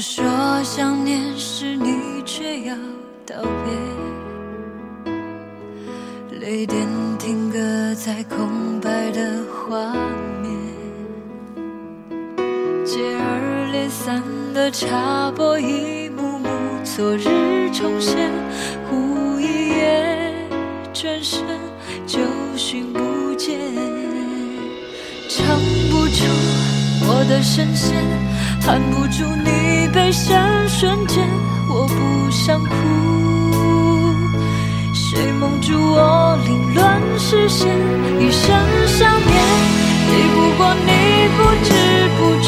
说想念时，你却要道别。泪点停格在空白的画面，接二连三的插播，一幕幕昨日重现。忽一夜转身，就寻不见，唱不出我的声线。含不住你悲伤瞬间，我不想哭。谁蒙住我凌乱视线？一生想念，抵不过你不知不觉。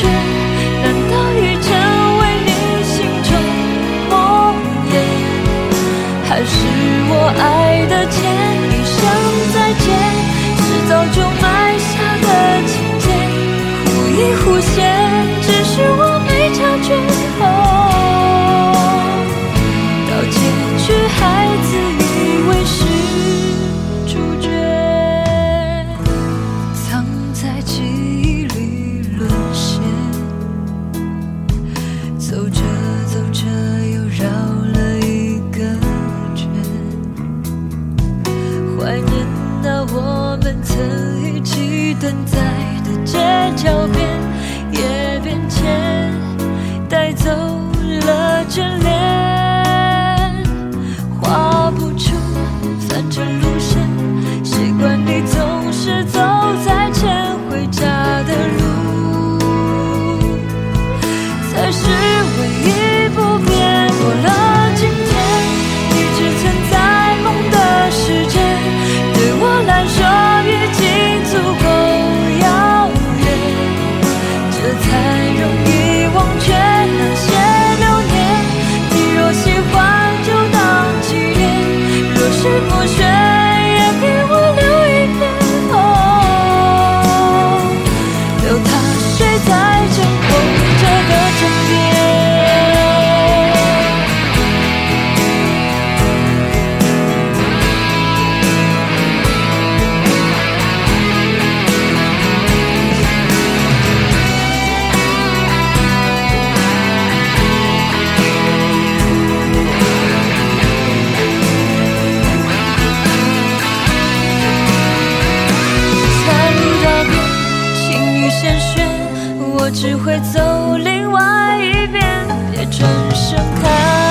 难道已成为你心中梦魇？还是我爱的前一声再见，是早就埋我只会走另外一边别转身看